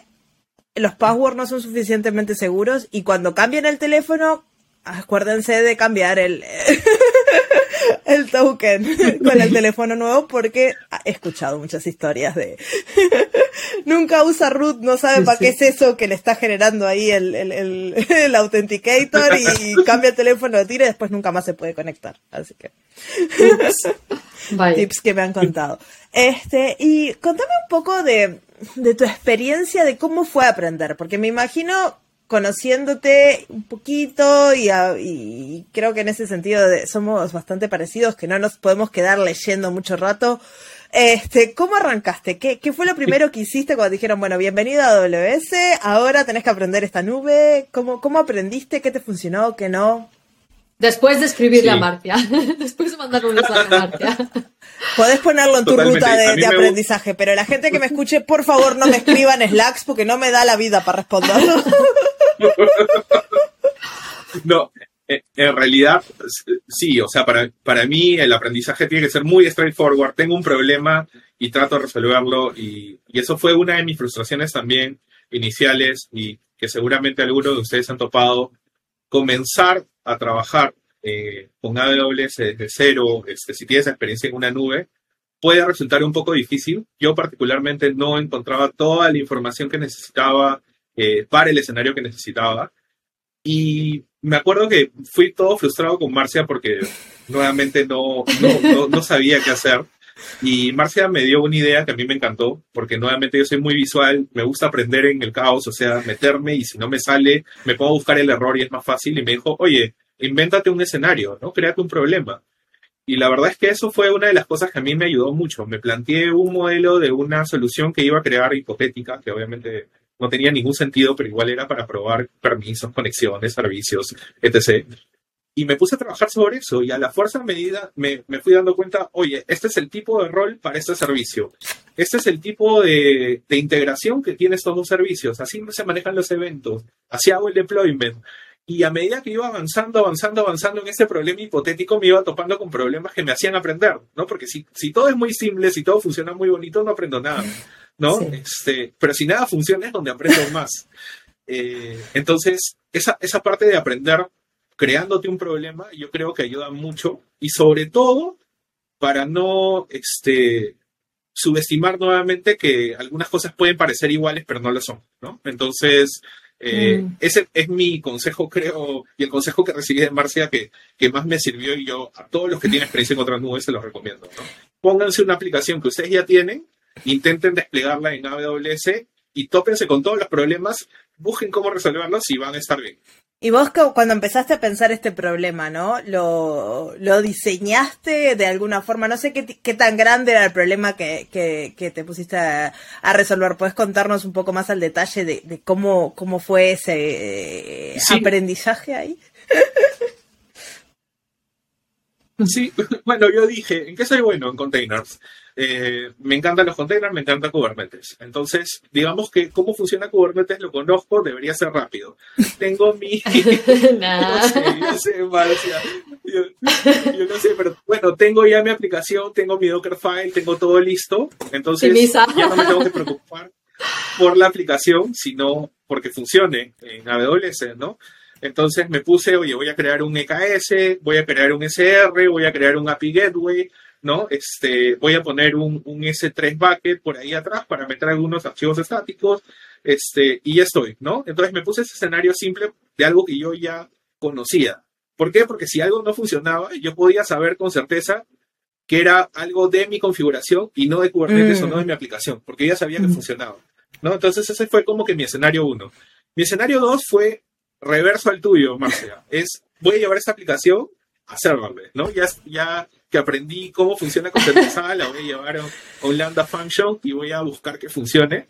S2: los passwords no son suficientemente seguros y cuando cambien el teléfono, acuérdense de cambiar el, [LAUGHS] [LAUGHS] el token [LAUGHS] con el teléfono nuevo porque he escuchado muchas historias de [LAUGHS] nunca usa root, no sabe para qué es eso que le está generando ahí el, el, authenticator y cambia el teléfono, lo tira y después nunca más se puede conectar. Así que tips que me han contado. Este, y contame un poco de, de tu experiencia de cómo fue aprender, porque me imagino conociéndote un poquito y, creo que en ese sentido somos bastante parecidos, que no nos podemos quedar leyendo mucho rato. Este, ¿Cómo arrancaste? ¿Qué, ¿Qué, fue lo primero que hiciste cuando dijeron, bueno, bienvenido a AWS, ahora tenés que aprender esta nube? ¿Cómo, cómo aprendiste? ¿Qué te funcionó? ¿Qué no?
S1: Después de escribirle a Martia. [LAUGHS] Después de mandarle un mensaje a Martia.
S2: Podés ponerlo en tu ruta de, aprendizaje, pero la gente que me escuche, por favor, no me escriban [LAUGHS] Slacks porque no me da la vida para responder. [LAUGHS] [LAUGHS]
S3: no, Eh, en realidad, sí, o sea, para, para mí el aprendizaje tiene que ser muy straightforward. Tengo un problema y trato de resolverlo y, y eso fue una de mis frustraciones también iniciales y que seguramente algunos de ustedes han topado. Comenzar a trabajar eh, con AWS desde cero, este, si tienes experiencia en una nube, puede resultar un poco difícil. Yo particularmente no encontraba toda la información que necesitaba para el escenario que necesitaba. Y me acuerdo que fui todo frustrado con Marcia porque nuevamente no, no, no, sabía qué hacer. Y Marcia me dio una idea que a mí me encantó, porque nuevamente yo soy muy visual, me gusta aprender en el caos, o sea, meterme y si no me sale, me puedo buscar el error y es más fácil. Y me dijo, oye, invéntate un escenario, ¿no? Créate un problema. Y la verdad es que eso fue una de las cosas que a mí me ayudó mucho. Me planteé un modelo de una solución que iba a crear hipotética, que obviamente no tenía ningún sentido, pero igual era para probar permisos, conexiones, servicios, etc. Y me puse a trabajar sobre eso y a la fuerza medida me, me fui dando cuenta, oye, este es el tipo de rol para este servicio. Este es el tipo de, de integración que tiene estos dos servicios. Así se manejan los eventos. Así hago el deployment. Y a medida que iba avanzando, avanzando, avanzando en ese problema hipotético, me iba topando con problemas que me hacían aprender, ¿no? Porque si, si todo es muy simple, si todo funciona muy bonito, no aprendo nada, ¿no? Este, pero si nada funciona es donde aprendo más. Eh, entonces, esa, esa parte de aprender creándote un problema, yo creo que ayuda mucho y sobre todo para no este, subestimar nuevamente que algunas cosas pueden parecer iguales, pero no lo son, ¿no? Entonces, eh, mm. Ese es mi consejo, creo, y el consejo que recibí de Marcia que, que más me sirvió y yo a todos los que tienen experiencia en otras nubes se los recomiendo. Pónganse una aplicación que ustedes ya tienen, intenten desplegarla en AWS y tópense con todos los problemas, busquen cómo resolverlos y van a estar bien.
S2: Y vos cuando empezaste a pensar este problema, ¿no? ¿Lo, lo diseñaste de alguna forma? No sé qué, qué tan grande era el problema que, que, te pusiste a, resolver. ¿Puedes contarnos un poco más al detalle de, cómo, cómo fue ese eh, aprendizaje ahí?
S3: Sí, [LAUGHS] bueno, yo dije, ¿en qué soy bueno? En containers. Eh, me encantan los containers, me encanta Kubernetes. Entonces, digamos que cómo funciona Kubernetes lo conozco, debería ser rápido. Tengo mi... [LAUGHS] [LAUGHS] no sé, yo sé, Marcia. Yo, no sé, pero bueno, tengo ya mi aplicación, tengo mi Dockerfile, tengo todo listo. Entonces, ya no me tengo que preocupar por la aplicación, sino porque funcione en AWS, ¿no? Entonces me puse, oye, voy a crear un EKS, voy a crear un SR, voy a crear un API Gateway, ¿no? Este, voy a poner un, S3 bucket por ahí atrás para meter algunos archivos estáticos, este, y ya estoy, ¿no? Entonces me puse ese escenario simple de algo que yo ya conocía. ¿Por qué? Porque si algo no funcionaba, yo podía saber con certeza que era algo de mi configuración y no de Kubernetes o no de mm. mi aplicación, porque ya sabía que mm. funcionaba, ¿no? Entonces ese fue como que mi escenario uno. Mi escenario dos fue reverso al tuyo, Marcia. Es, voy a llevar esta aplicación a serverless, ¿no? Ya, ya que aprendí cómo funciona containerizada, la voy a llevar a un Lambda Function y voy a buscar que funcione.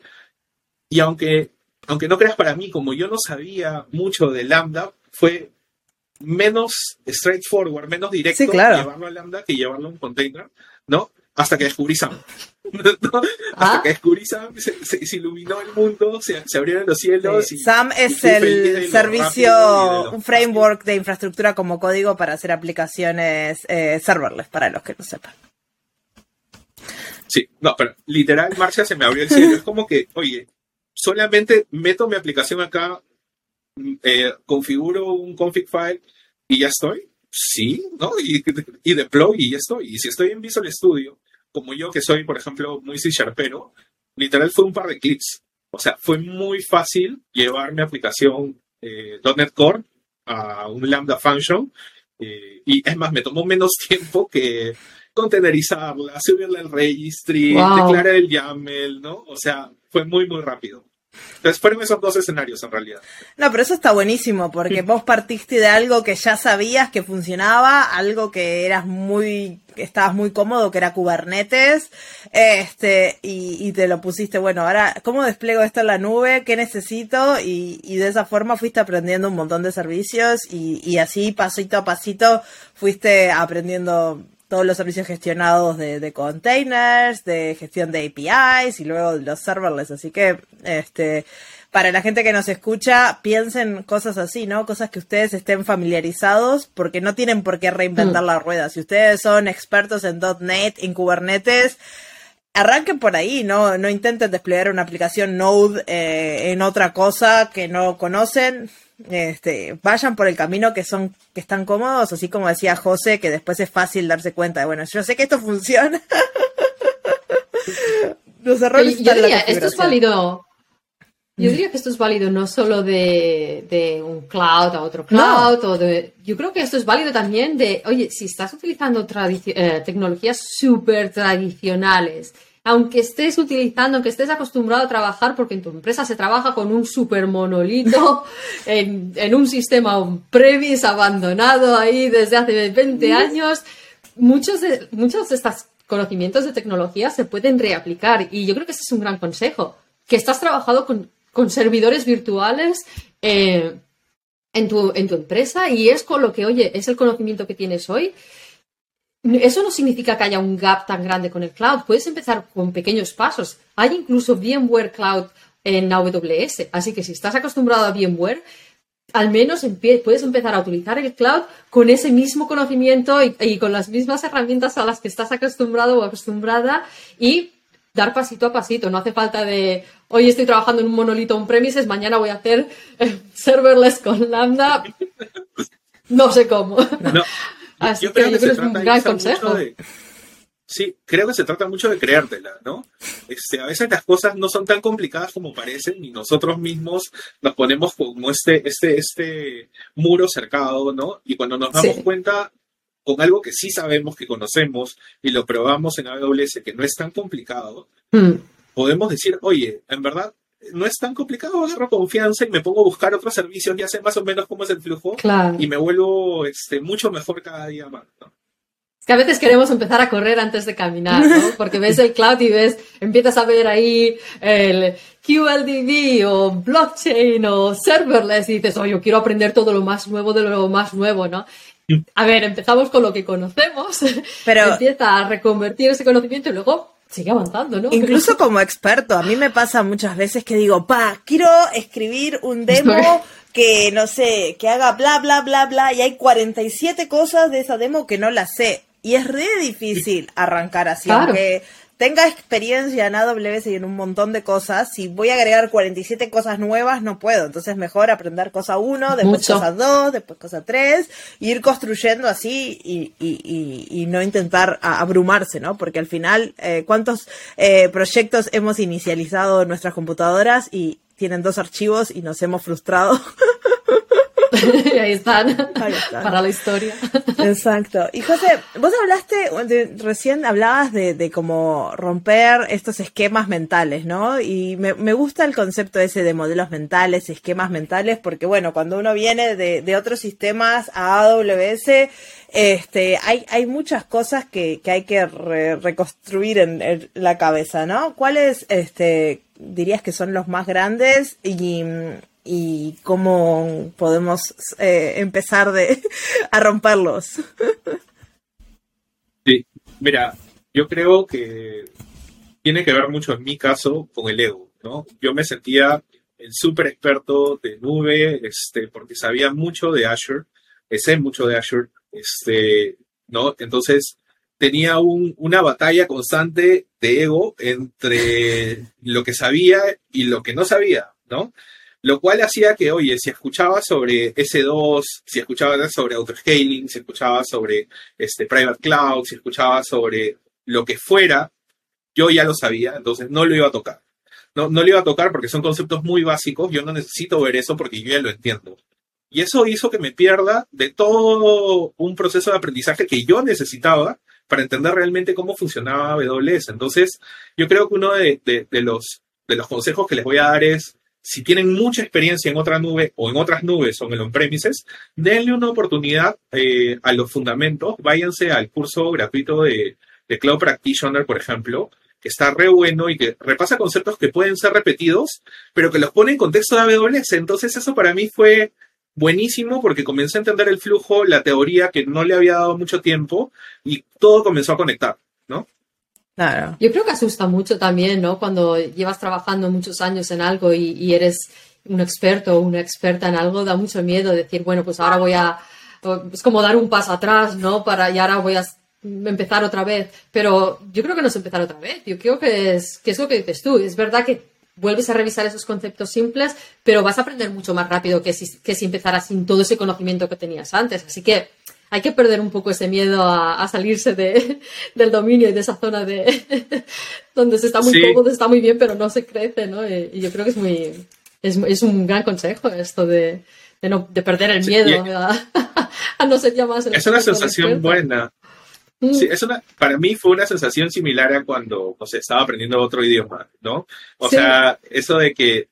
S3: Y aunque, aunque no creas para mí, como yo no sabía mucho de Lambda, fue menos straightforward, menos directo llevarlo a Lambda que llevarlo a un container, ¿no? Hasta que descubrí SAM. [LAUGHS] Hasta ah. que descubrí SAM, se, iluminó el mundo, se, abrieron los cielos.
S2: SAM es el servicio, un framework de infraestructura como código para hacer aplicaciones eh, serverless, para los que no sepan.
S3: Sí, no, pero literal, Marcia se me abrió el cielo. es como que, oye, solamente meto mi aplicación acá, eh, configuro un config file y ya estoy. Sí, ¿no? Y, y deploy y ya estoy. Y si estoy en Visual Studio, como yo que soy, por ejemplo, muy C Sharpero, literal fue un par de clics. O sea, fue muy fácil llevar mi aplicación eh, .NET Core a un Lambda Function. Eh, y es más, me tomó menos [LAUGHS] tiempo que containerizarla, subirla al registry, declarar el YAML, ¿no? O sea, fue muy, muy rápido. Entonces fueron esos dos escenarios en realidad.
S2: No, pero eso está buenísimo, porque vos partiste de algo que ya sabías que funcionaba, algo que eras muy, estabas muy cómodo, que era Kubernetes, este, y, te lo pusiste, bueno, ahora, ¿cómo despliego esto en la nube? ¿Qué necesito? Y, y de esa forma fuiste aprendiendo un montón de servicios y, y así pasito a pasito fuiste aprendiendo todos los servicios gestionados de, containers, de gestión de APIs y luego los serverless. Así que, este, para la gente que nos escucha, piensen cosas así, ¿no? Cosas que ustedes estén familiarizados, porque no tienen por qué reinventar mm. la rueda. Si ustedes son expertos en .NET, en Kubernetes, arranquen por ahí, no, no intenten desplegar una aplicación Node eh, en otra cosa que no conocen. Este, vayan por el camino que son, que están cómodos, así como decía José, que después es fácil darse cuenta de, bueno, yo sé que esto [LAUGHS] funciona. [LAUGHS]
S1: Los errores. Yo diría, esto es válido. Yo diría que esto es válido no solo de, un cloud a otro cloud, o de, yo creo que esto es válido también de, oye, si estás utilizando eh, tecnologías súper tradicionales, aunque estés utilizando, aunque estés acostumbrado a trabajar, porque en tu empresa se trabaja con un super monolito, [LAUGHS] en, un sistema on-premise abandonado ahí desde hace 20 años, muchos de, muchos de estos conocimientos de tecnología se pueden reaplicar. Y yo creo que ese es un gran consejo, que estás trabajando con, servidores virtuales. Eh, en tu, en tu empresa y es con lo que, oye, es el conocimiento que tienes hoy eso no significa que haya un gap tan grande con el cloud. Puedes empezar con pequeños pasos. Hay incluso VMware Cloud en AWS. Así que si estás acostumbrado a VMware, al menos puedes empezar a utilizar el cloud con ese mismo conocimiento y, con las mismas herramientas a las que estás acostumbrado o acostumbrada y dar pasito a pasito. No hace falta de hoy estoy trabajando en un monolito on-premises, mañana voy a hacer eh, serverless con Lambda. No sé cómo. No,
S3: yo creo que, se trata Mucho de, sí, creo que se trata mucho de creértela, ¿no? Este, a veces las cosas no son tan complicadas como parecen y nosotros mismos nos ponemos como este, este, este muro cercado, ¿no? Y cuando nos damos cuenta con algo que sí sabemos, que conocemos y lo probamos en AWS, que no es tan complicado, mm. podemos decir, oye, en verdad no es tan complicado, agarro confianza y me pongo a buscar otros servicios, ya sé más o menos cómo es el flujo y me vuelvo este, mucho mejor cada día más.
S1: Es que a veces queremos empezar a correr antes de caminar, ¿no? [LAUGHS] Porque ves el cloud y ves, empiezas a ver ahí el QLDB o blockchain o serverless y dices, oye, yo quiero aprender todo lo más nuevo de lo más nuevo, ¿no? A ver, empezamos con lo que conocemos, pero empieza a reconvertir ese conocimiento y luego sigue avanzando, ¿no?
S2: Incluso como experto, a mí me pasa muchas veces que digo, pa, quiero escribir un demo que, no sé, que haga bla, bla, bla, bla, y hay 47 cosas de esa demo que no las sé. Y es re difícil arrancar así, aunque tenga experiencia en AWS y en un montón de cosas, si voy a agregar 47 cosas nuevas, no puedo. Entonces, mejor aprender cosa 1, después cosa 2, después cosa 3, ir construyendo así y, y, y, no intentar abrumarse, ¿no? Porque al final, eh, ¿cuántos eh, proyectos hemos inicializado en nuestras computadoras y tienen dos archivos y nos hemos frustrado? [LAUGHS] [LAUGHS]
S1: ahí están. Para la historia.
S2: Exacto. Y José, vos hablaste, recién hablabas de, de cómo romper estos esquemas mentales, ¿no? Y me, me, gusta el concepto ese de modelos mentales, esquemas mentales, porque bueno, cuando uno viene de, de otros sistemas a AWS, este, hay, hay muchas cosas que, que hay que reconstruir en, en, la cabeza, ¿no? ¿Cuáles, este, dirías que son los más grandes y y cómo podemos eh, empezar de, [LAUGHS] a romperlos.
S3: Sí, mira, yo creo que tiene que ver mucho en mi caso con el ego, ¿no? Yo me sentía el súper experto de nube, este, porque sabía mucho de Azure, sé mucho de Azure, este, ¿no? Entonces tenía un, una batalla constante de ego entre lo que sabía y lo que no sabía, ¿no? Lo cual hacía que, oye, si escuchaba sobre S2, si escuchaba sobre autoscaling, si escuchaba sobre este, private cloud, si escuchaba sobre lo que fuera, yo ya lo sabía, entonces no lo iba a tocar. No, no lo iba a tocar porque son conceptos muy básicos, yo no necesito ver eso porque yo ya lo entiendo. Y eso hizo que me pierda de todo un proceso de aprendizaje que yo necesitaba para entender realmente cómo funcionaba AWS. Entonces, yo creo que uno de, de, los, de los consejos que les voy a dar es, si tienen mucha experiencia en otra nube o en otras nubes o en el on-premises, denle una oportunidad eh, a los fundamentos. Váyanse al curso gratuito de, Cloud Practitioner, por ejemplo, que está re bueno y que repasa conceptos que pueden ser repetidos, pero que los pone en contexto de AWS. Entonces eso para mí fue buenísimo porque comencé a entender el flujo, la teoría que no le había dado mucho tiempo y todo comenzó a conectar, ¿no?
S1: Yo creo que asusta mucho también, ¿no? Cuando llevas trabajando muchos años en algo y, y eres un experto o una experta en algo, da mucho miedo decir, bueno, pues ahora voy a, es como dar un paso atrás, ¿no? Para, y ahora voy a empezar otra vez. Pero yo creo que no es empezar otra vez. Yo creo que es, que es lo que dices tú. Es verdad que vuelves a revisar esos conceptos simples, pero vas a aprender mucho más rápido que si, que si empezaras sin todo ese conocimiento que tenías antes. Así que hay que perder un poco ese miedo a, a salirse de, [LAUGHS] del dominio y de esa zona de [LAUGHS] donde se está muy
S3: Sí.
S1: cómodo, está muy bien, pero no se crece, ¿no? Y, y yo creo que es muy es, es un gran consejo esto de, de, no, de perder el
S3: Sí,
S1: miedo
S3: y-
S1: a, [LAUGHS] a no ser ya más
S3: Es una
S1: experto, el
S3: sensación buena.
S1: Mm,
S3: Sí, es una, para mí fue una sensación similar a cuando o sea, estaba aprendiendo otro idioma, ¿no? O
S1: Sí.
S3: sea, eso de que,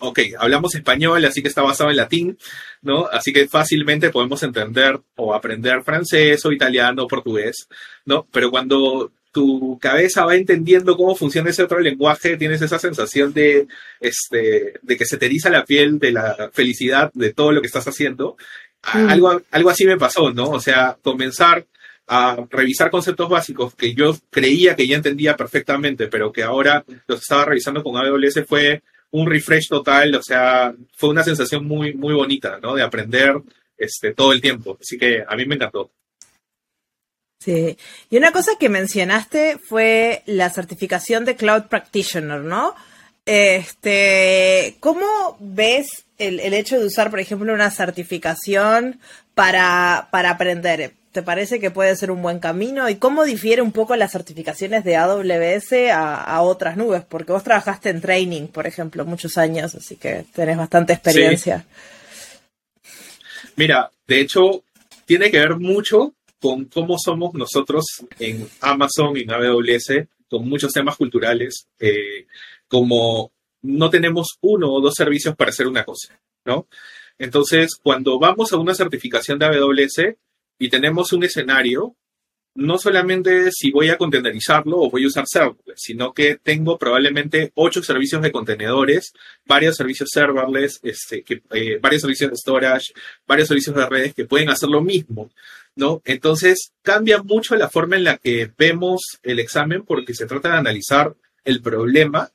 S3: ok, hablamos español, así que está basado en latín, ¿no? Así que fácilmente podemos entender o aprender francés o italiano o portugués, ¿no? Pero cuando tu cabeza va entendiendo cómo funciona ese otro lenguaje, tienes esa sensación de, este, de que se te eriza la piel de la felicidad de todo lo que estás haciendo.
S1: Mm.
S3: Algo, algo así me pasó, ¿no? O sea, comenzar a revisar conceptos básicos que yo creía que ya entendía perfectamente, pero que ahora los estaba revisando con AWS fue un refresh total, o sea, fue una sensación muy, muy bonita, ¿no? De aprender este, todo el tiempo. Así que a mí me encantó.
S2: Sí. Y una cosa que mencionaste fue la certificación de Cloud Practitioner, ¿no? Este, ¿cómo ves el, el hecho de usar, por ejemplo, una certificación para, para aprender? ¿Te parece que puede ser un buen camino? ¿Y cómo difiere un poco las certificaciones de AWS a, a otras nubes? Porque vos trabajaste en training, por ejemplo, muchos años, así que tenés bastante experiencia.
S3: Mira, de hecho, tiene que ver mucho con cómo somos nosotros en Amazon y en AWS, con muchos temas culturales, eh, como no tenemos uno o dos servicios para hacer una cosa, ¿no? Entonces, cuando vamos a una certificación de AWS y tenemos un escenario, no solamente si voy a contenerizarlo o voy a usar serverless, sino que tengo probablemente ocho servicios de contenedores, varios servicios serverless, este, que, eh, varios servicios de storage, varios servicios de redes que pueden hacer lo mismo, ¿no? Entonces, cambia mucho la forma en la que vemos el examen porque se trata de analizar el problema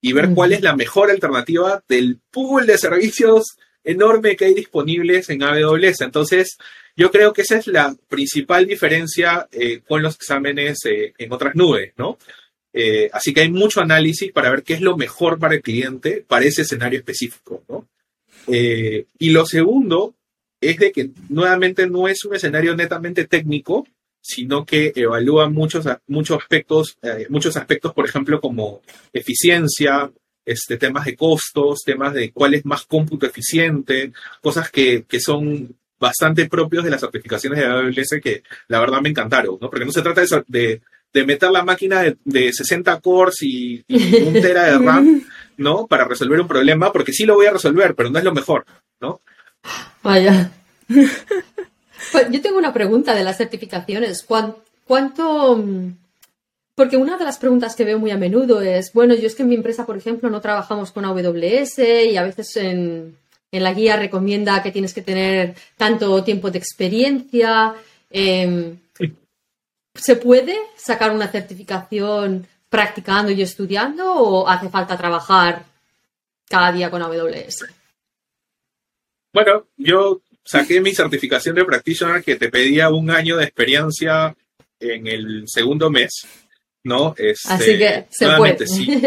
S3: y ver cuál es la mejor alternativa del pool de servicios enorme que hay disponibles en AWS. Entonces, yo creo que esa es la principal diferencia eh, con los exámenes eh, en otras nubes, ¿no? Eh, así que hay mucho análisis para ver qué es lo mejor para el cliente, para ese escenario específico, ¿no? Y lo segundo es de que nuevamente no es un escenario netamente técnico, sino que evalúa muchos, muchos aspectos, muchos aspectos, por ejemplo, como eficiencia, este, temas de costos, temas de cuál es más cómputo eficiente, cosas que, que son bastante propios de las certificaciones de AWS que la verdad me encantaron, ¿no? Porque no se trata de, de, de meter la máquina de, de 60 cores y, y un tera de RAM, [LAUGHS] ¿no? Para resolver un problema, porque sí lo voy a resolver, pero no es lo mejor, ¿no?
S1: Vaya. [LAUGHS] Pues yo tengo una pregunta de las certificaciones. ¿Cuán- ¿Cuánto? Porque una de las preguntas que veo muy a menudo es, bueno, yo es que en mi empresa, por ejemplo, no trabajamos con AWS y a veces en, en la guía recomienda que tienes que tener tanto tiempo de experiencia. Em,
S3: Sí.
S1: ¿Se puede sacar una certificación practicando y estudiando o hace falta trabajar cada día con AWS?
S3: Bueno, yo saqué mi certificación de practitioner que te pedía un año de experiencia en el segundo mes, ¿no? Este,
S1: Así que se
S3: nuevamente,
S1: puede.
S3: sí,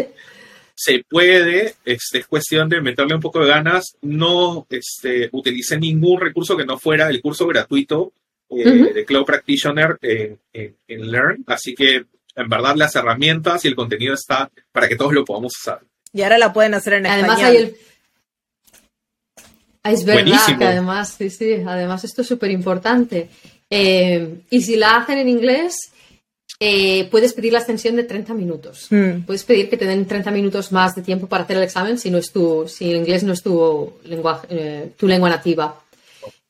S3: se puede, este, es cuestión de meterle un poco de ganas. No este, utilicé ningún recurso que no fuera el curso gratuito eh, de Cloud Practitioner en, en- en Learn, así que en verdad las herramientas y el contenido está para que todos lo podamos usar.
S2: Y ahora la pueden hacer en
S1: Además
S2: español.
S1: hay el... Ah, Es verdad
S3: Buenísimo.
S1: que además, sí, sí, además esto es súper importante. y si la hacen en inglés, eh, puedes pedir la extensión de 30 minutos.
S2: Mm.
S1: Puedes pedir que te den 30 minutos más de tiempo para hacer el examen si no es tu, si el inglés no es tu lenguaje, eh, tu lengua nativa.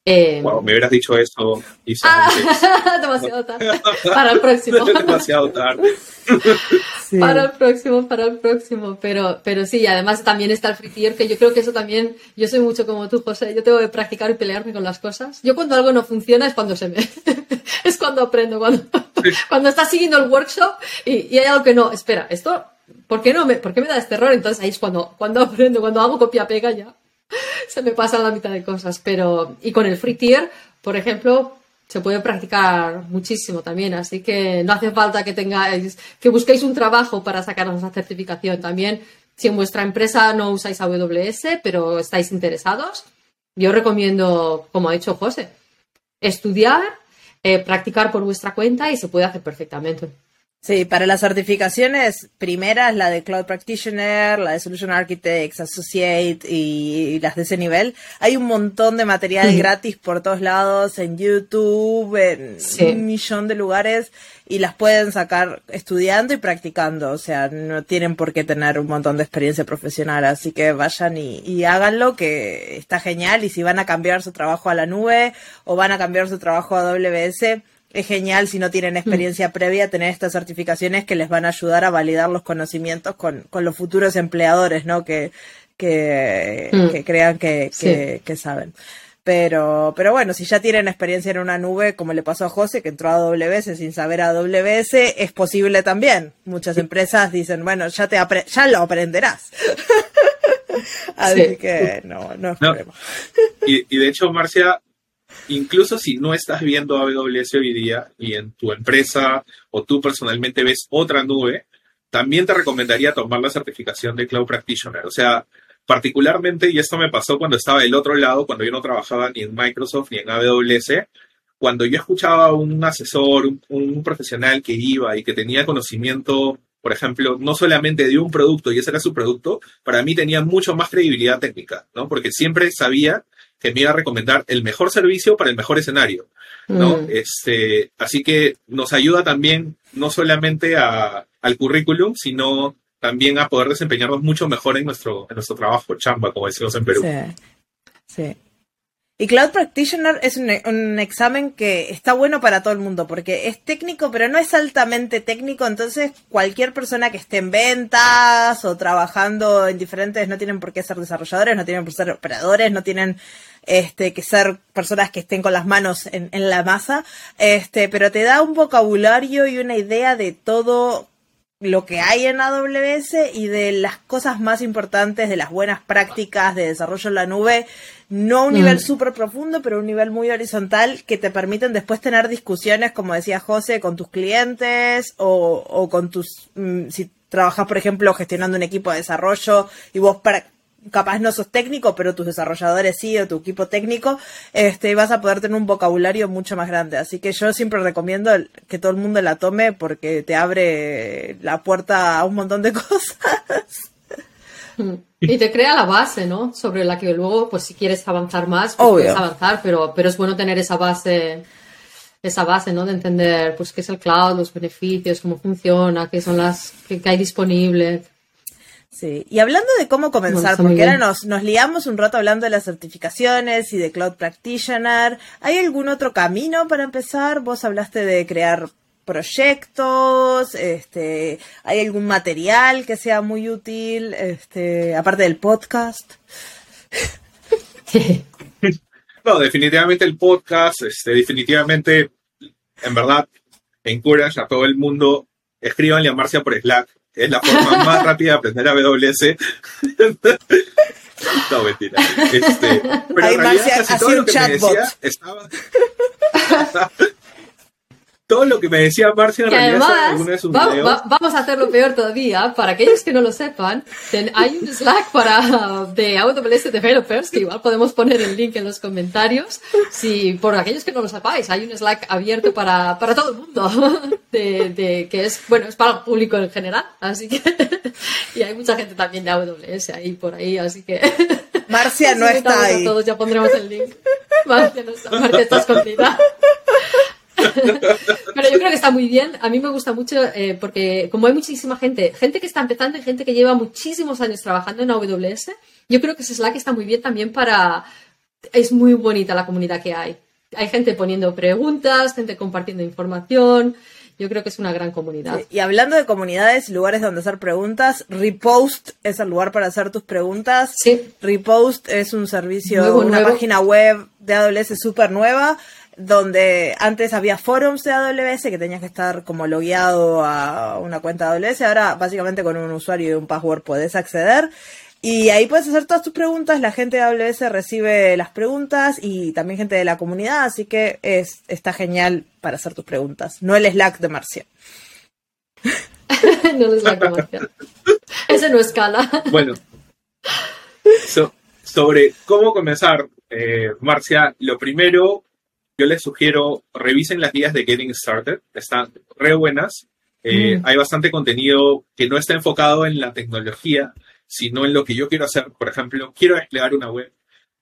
S1: Eh,
S3: Wow, me hubieras dicho eso, Isa,
S1: ah,
S3: antes. [LAUGHS]
S1: demasiado tarde. Para el próximo. [LAUGHS]
S3: demasiado tarde. [LAUGHS]
S2: Sí.
S1: Para el próximo, para el próximo. Pero, pero sí, además también está el free tier, que yo creo que eso también, yo soy mucho como tú, José, yo tengo que practicar y pelearme con las cosas. Yo cuando algo no funciona es cuando se me, es cuando aprendo, cuando, cuando estás siguiendo el workshop y, hay algo que no, espera, esto, ¿por qué no me, por qué me da este error? Entonces ahí es cuando, cuando aprendo, cuando hago copia-pega ya, [LAUGHS] se me pasa la mitad de cosas. Pero, y con el free tier, por ejemplo, se puede practicar muchísimo también, así que no hace falta que tengáis, que busquéis un trabajo para sacaros esa certificación. También, si en vuestra empresa no usáis AWS, pero estáis interesados, yo recomiendo, como ha dicho José, estudiar, eh, practicar por vuestra cuenta y se puede hacer perfectamente.
S2: Sí, para las certificaciones primeras, la de Cloud Practitioner, la de Solution Architects, Associate y, las de ese nivel, hay un montón de material gratis por todos lados, en YouTube, en un millón de lugares, y las pueden sacar estudiando y practicando, o sea, no tienen por qué tener un montón de experiencia profesional, así que vayan y, y háganlo, que está genial, y si van a cambiar su trabajo a la nube o van a cambiar su trabajo a AWS, es genial si no tienen experiencia mm. previa tener estas certificaciones que les van a ayudar a validar los conocimientos con, los futuros empleadores, ¿no? Que, que, mm. crean que, que, saben. Pero, pero bueno, si ya tienen experiencia en una nube, como le pasó a José, que entró a AWS sin saber AWS, es posible también. Muchas empresas dicen, bueno, ya te ya lo aprenderás. [LAUGHS] Así que no, no es problema.
S3: Y, y de hecho, Marcia, incluso si no estás viendo AWS hoy día y en tu empresa o tú personalmente ves otra nube, también te recomendaría tomar la certificación de Cloud Practitioner. O sea, particularmente, y esto me pasó cuando estaba del otro lado, cuando yo no trabajaba ni en Microsoft ni en AWS, cuando yo escuchaba a un asesor, un, un profesional que iba y que tenía conocimiento por ejemplo, no solamente de un producto y ese era su producto, para mí tenía mucho más credibilidad técnica, ¿no? Porque siempre sabía que me iba a recomendar el mejor servicio para el mejor escenario, ¿no? Mm. Este, así que nos ayuda también no solamente a, al currículum, sino también a poder desempeñarnos mucho mejor en nuestro, en nuestro trabajo, chamba, como decimos en Perú.
S2: Sí, sí. Y Cloud Practitioner es un, examen que está bueno para todo el mundo porque es técnico, pero no es altamente técnico. Entonces, cualquier persona que esté en ventas o trabajando en diferentes, no tienen por qué ser desarrolladores, no tienen por qué ser operadores, no tienen este, que ser personas que estén con las manos en, en la masa, este, pero te da un vocabulario y una idea de todo lo que hay en AWS y de las cosas más importantes, de las buenas prácticas de desarrollo en la nube, no un nivel mm. súper profundo, pero un nivel muy horizontal que te permiten después tener discusiones, como decía José, con tus clientes o, o con tus, mm, si trabajas, por ejemplo, gestionando un equipo de desarrollo y vos para, capaz no sos técnico, pero tus desarrolladores sí, o tu equipo técnico, este, vas a poder tener un vocabulario mucho más grande. Así que yo siempre recomiendo que todo el mundo la tome porque te abre la puerta a un montón de [LAUGHS] cosas.
S1: Y te crea la base, ¿no? Sobre la que luego, pues si quieres avanzar más, pues puedes avanzar, pero, pero es bueno tener esa base, esa base, ¿no? De entender, pues, qué es el cloud, los beneficios, cómo funciona, qué son las que, hay disponibles.
S2: Sí, y hablando de cómo comenzar, porque ahora nos, nos liamos un rato hablando de las certificaciones y de Cloud Practitioner, ¿hay algún otro camino para empezar? Vos hablaste de crear proyectos, este, ¿hay algún material que sea muy útil, este, aparte del podcast? [LAUGHS]
S3: No, definitivamente el podcast, este, definitivamente, en verdad, encourage a todo el mundo, escríbanle a Marcia por Slack, es la forma [LAUGHS] más rápida de aprender a AWS. [LAUGHS] no, mentira. Este, pero en realidad casi todo lo que me decía estaba... todo lo que me decía Marcia en realidad
S1: de sus videos. vamos a hacerlo peor todavía. Para aquellos que no lo sepan, hay un Slack para de AWS Developers, que igual podemos poner el link en los comentarios. Si por aquellos que no lo sepáis, hay un Slack abierto para, para todo el mundo, [LAUGHS] de, que es, bueno, es para el público en general, así que, [LAUGHS] y hay mucha gente también de AWS ahí por ahí, así que... [LAUGHS]
S2: Marcia no está ahí.
S1: todos ya pondremos el link. Marcia no está, Marcia está escondida. Pero yo creo que está muy bien. A mí me gusta mucho eh, porque como hay muchísima gente, gente que está empezando y gente que lleva muchísimos años trabajando en AWS, yo creo que Slack está muy bien también para... Es muy bonita la comunidad que hay. Hay gente poniendo preguntas, gente compartiendo información. Yo creo que es una gran comunidad.
S2: Y hablando de comunidades, lugares donde hacer preguntas, Repost es el lugar para hacer tus preguntas.
S1: Sí.
S2: Repost es un servicio,
S1: Nuevo,
S2: una
S1: nuevo.
S2: página web de AWS súper nueva, donde antes había forums de AWS que tenías que estar como logueado a una cuenta de AWS, ahora básicamente con un usuario y un password podés acceder. Y ahí puedes hacer todas tus preguntas, la gente de AWS recibe las preguntas y también gente de la comunidad, así que es, está genial para hacer tus preguntas. No el Slack de Marcia. [LAUGHS]
S1: no es la comercial. Ese no escala.
S3: Bueno, so- sobre cómo comenzar, eh, Marcia, lo primero, yo les sugiero, revisen las guías de Getting Started, están re buenas. Eh,
S1: Mm.
S3: Hay bastante contenido que no está enfocado en la tecnología, sino en lo que yo quiero hacer. Por ejemplo, quiero desplegar una web,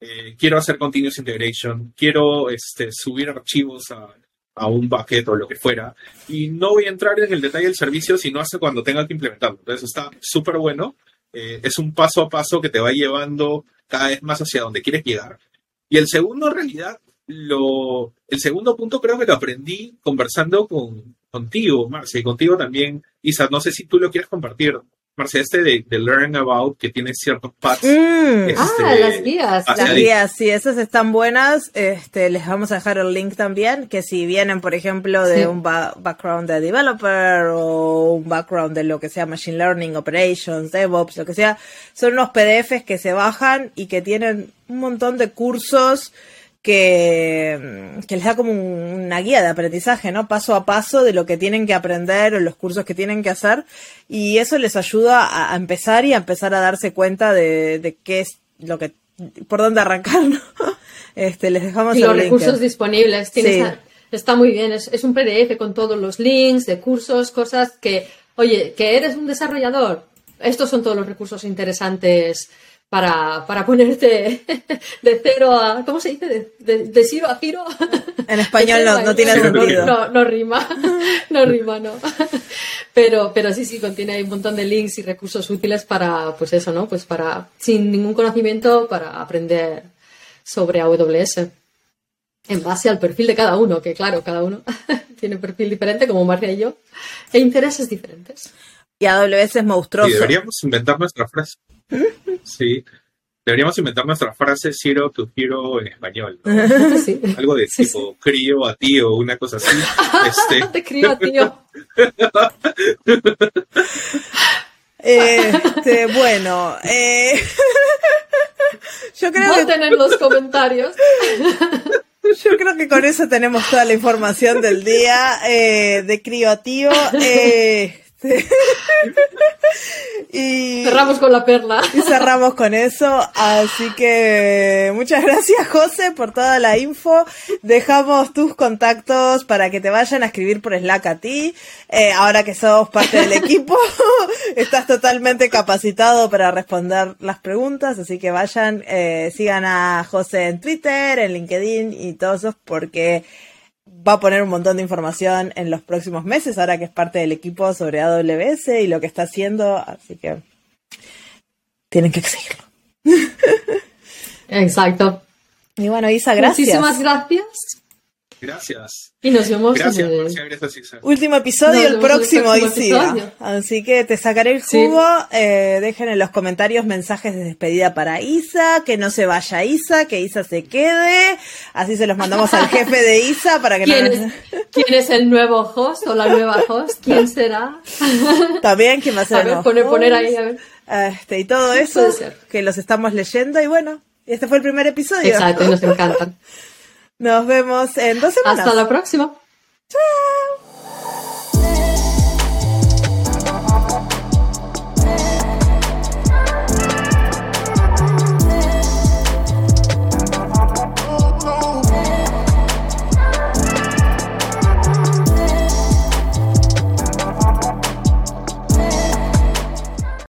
S3: eh, quiero hacer continuous integration, quiero este, subir archivos a, a un bucket o lo que fuera. Y no voy a entrar en el detalle del servicio, sino hasta cuando tenga que implementarlo. Entonces está súper bueno. Eh, es un paso a paso que te va llevando cada vez más hacia donde quieres llegar. Y el segundo, en realidad, lo, el segundo punto creo que lo aprendí conversando con, contigo, Marcia, y contigo también, Isa. No sé si tú lo quieres compartir, Marcia, este de, de Learn About, que tiene ciertos paths.
S2: Mm.
S3: Este,
S1: ah, las guías.
S2: Las
S3: ahí.
S2: guías, sí, esas están buenas. Este, les vamos a dejar el link también, que si vienen, por ejemplo, de
S1: Sí.
S2: un ba- background de developer o un background de lo que sea Machine Learning, Operations, DevOps, lo que sea, son unos PDFs que se bajan y que tienen un montón de cursos que, que les da como un- una guía de aprendizaje, ¿no? Paso a paso de lo que tienen que aprender o los cursos que tienen que hacer. Y eso les ayuda a, a empezar y a empezar a darse cuenta de, de qué es lo que, por dónde arrancar, [LAUGHS] ¿no? Este, les dejamos
S1: los
S2: link.
S1: recursos disponibles. Tienes
S2: Sí.
S1: a- está muy bien, es, es un PDF con todos los links de cursos, cosas que, oye, que eres un desarrollador. Estos son todos los recursos interesantes para, para ponerte [LAUGHS] de cero a. ¿Cómo se dice? De, de, de cero a cero.
S2: En español no, no tiene [LAUGHS] sentido.
S1: No, no rima, [LAUGHS] no rima, no. Pero, pero sí, sí, contiene un montón de links y recursos útiles para, pues eso, ¿no? Pues para, sin ningún conocimiento, para aprender sobre AWS. En base al perfil de cada uno, que claro, cada uno tiene perfil diferente, como María y yo, e intereses diferentes.
S2: Y AWS es monstruoso.
S3: Y deberíamos inventar nuestra frase. Sí. Deberíamos inventar nuestra frase zero to hero en español. ¿no? [LAUGHS]
S1: Sí.
S3: Algo de
S1: Sí,
S3: tipo crío a tío, una cosa así. [LAUGHS] Este,
S1: Te crío, tío. [LAUGHS]
S2: Este, bueno, eh, yo creo que
S1: en los comentarios.
S2: Yo creo que con eso tenemos toda la información del día eh, de crío a tío. eh, este, y,
S1: Cerramos con la perla. [LAUGHS]
S2: y cerramos con eso. Así que muchas gracias, José, por toda la info. Dejamos tus contactos para que te vayan a escribir por Slack a ti. Eh, ahora que sos parte del equipo, [LAUGHS] estás totalmente capacitado para responder las preguntas. Así que vayan, eh, sigan a José en Twitter, en LinkedIn y todos esos porque va a poner un montón de información en los próximos meses, ahora que es parte del equipo sobre AWS y lo que está haciendo, así que tienen que seguirlo. [LAUGHS]
S1: Exacto.
S2: Y bueno, Isa, gracias.
S1: Muchísimas gracias.
S3: Gracias.
S1: Y nos vemos
S3: Gracias,
S1: en el...
S3: Marcia, gracias, Isa.
S2: Último episodio, el
S1: en el
S2: próximo,
S1: próximo
S2: Isa.
S1: episodio.
S2: Así que te sacaré el
S1: Sí.
S2: jugo. eh, dejen en los comentarios mensajes de despedida para Isa, que no se vaya Isa, que Isa se quede. Así se los mandamos al jefe de Isa para que
S1: ¿Quién
S2: no...
S1: es, ¿Quién es el nuevo host o la nueva host? ¿Quién será? [LAUGHS]
S2: También, ¿quién va a ser
S1: A ver, poner, poner ahí, a ver.
S2: Este, y todo eso, que los estamos leyendo. Y bueno, este fue el primer episodio.
S1: Exacto, nos encantan. [LAUGHS]
S2: Nos vemos en dos semanas.
S1: Hasta la próxima.
S2: Chao.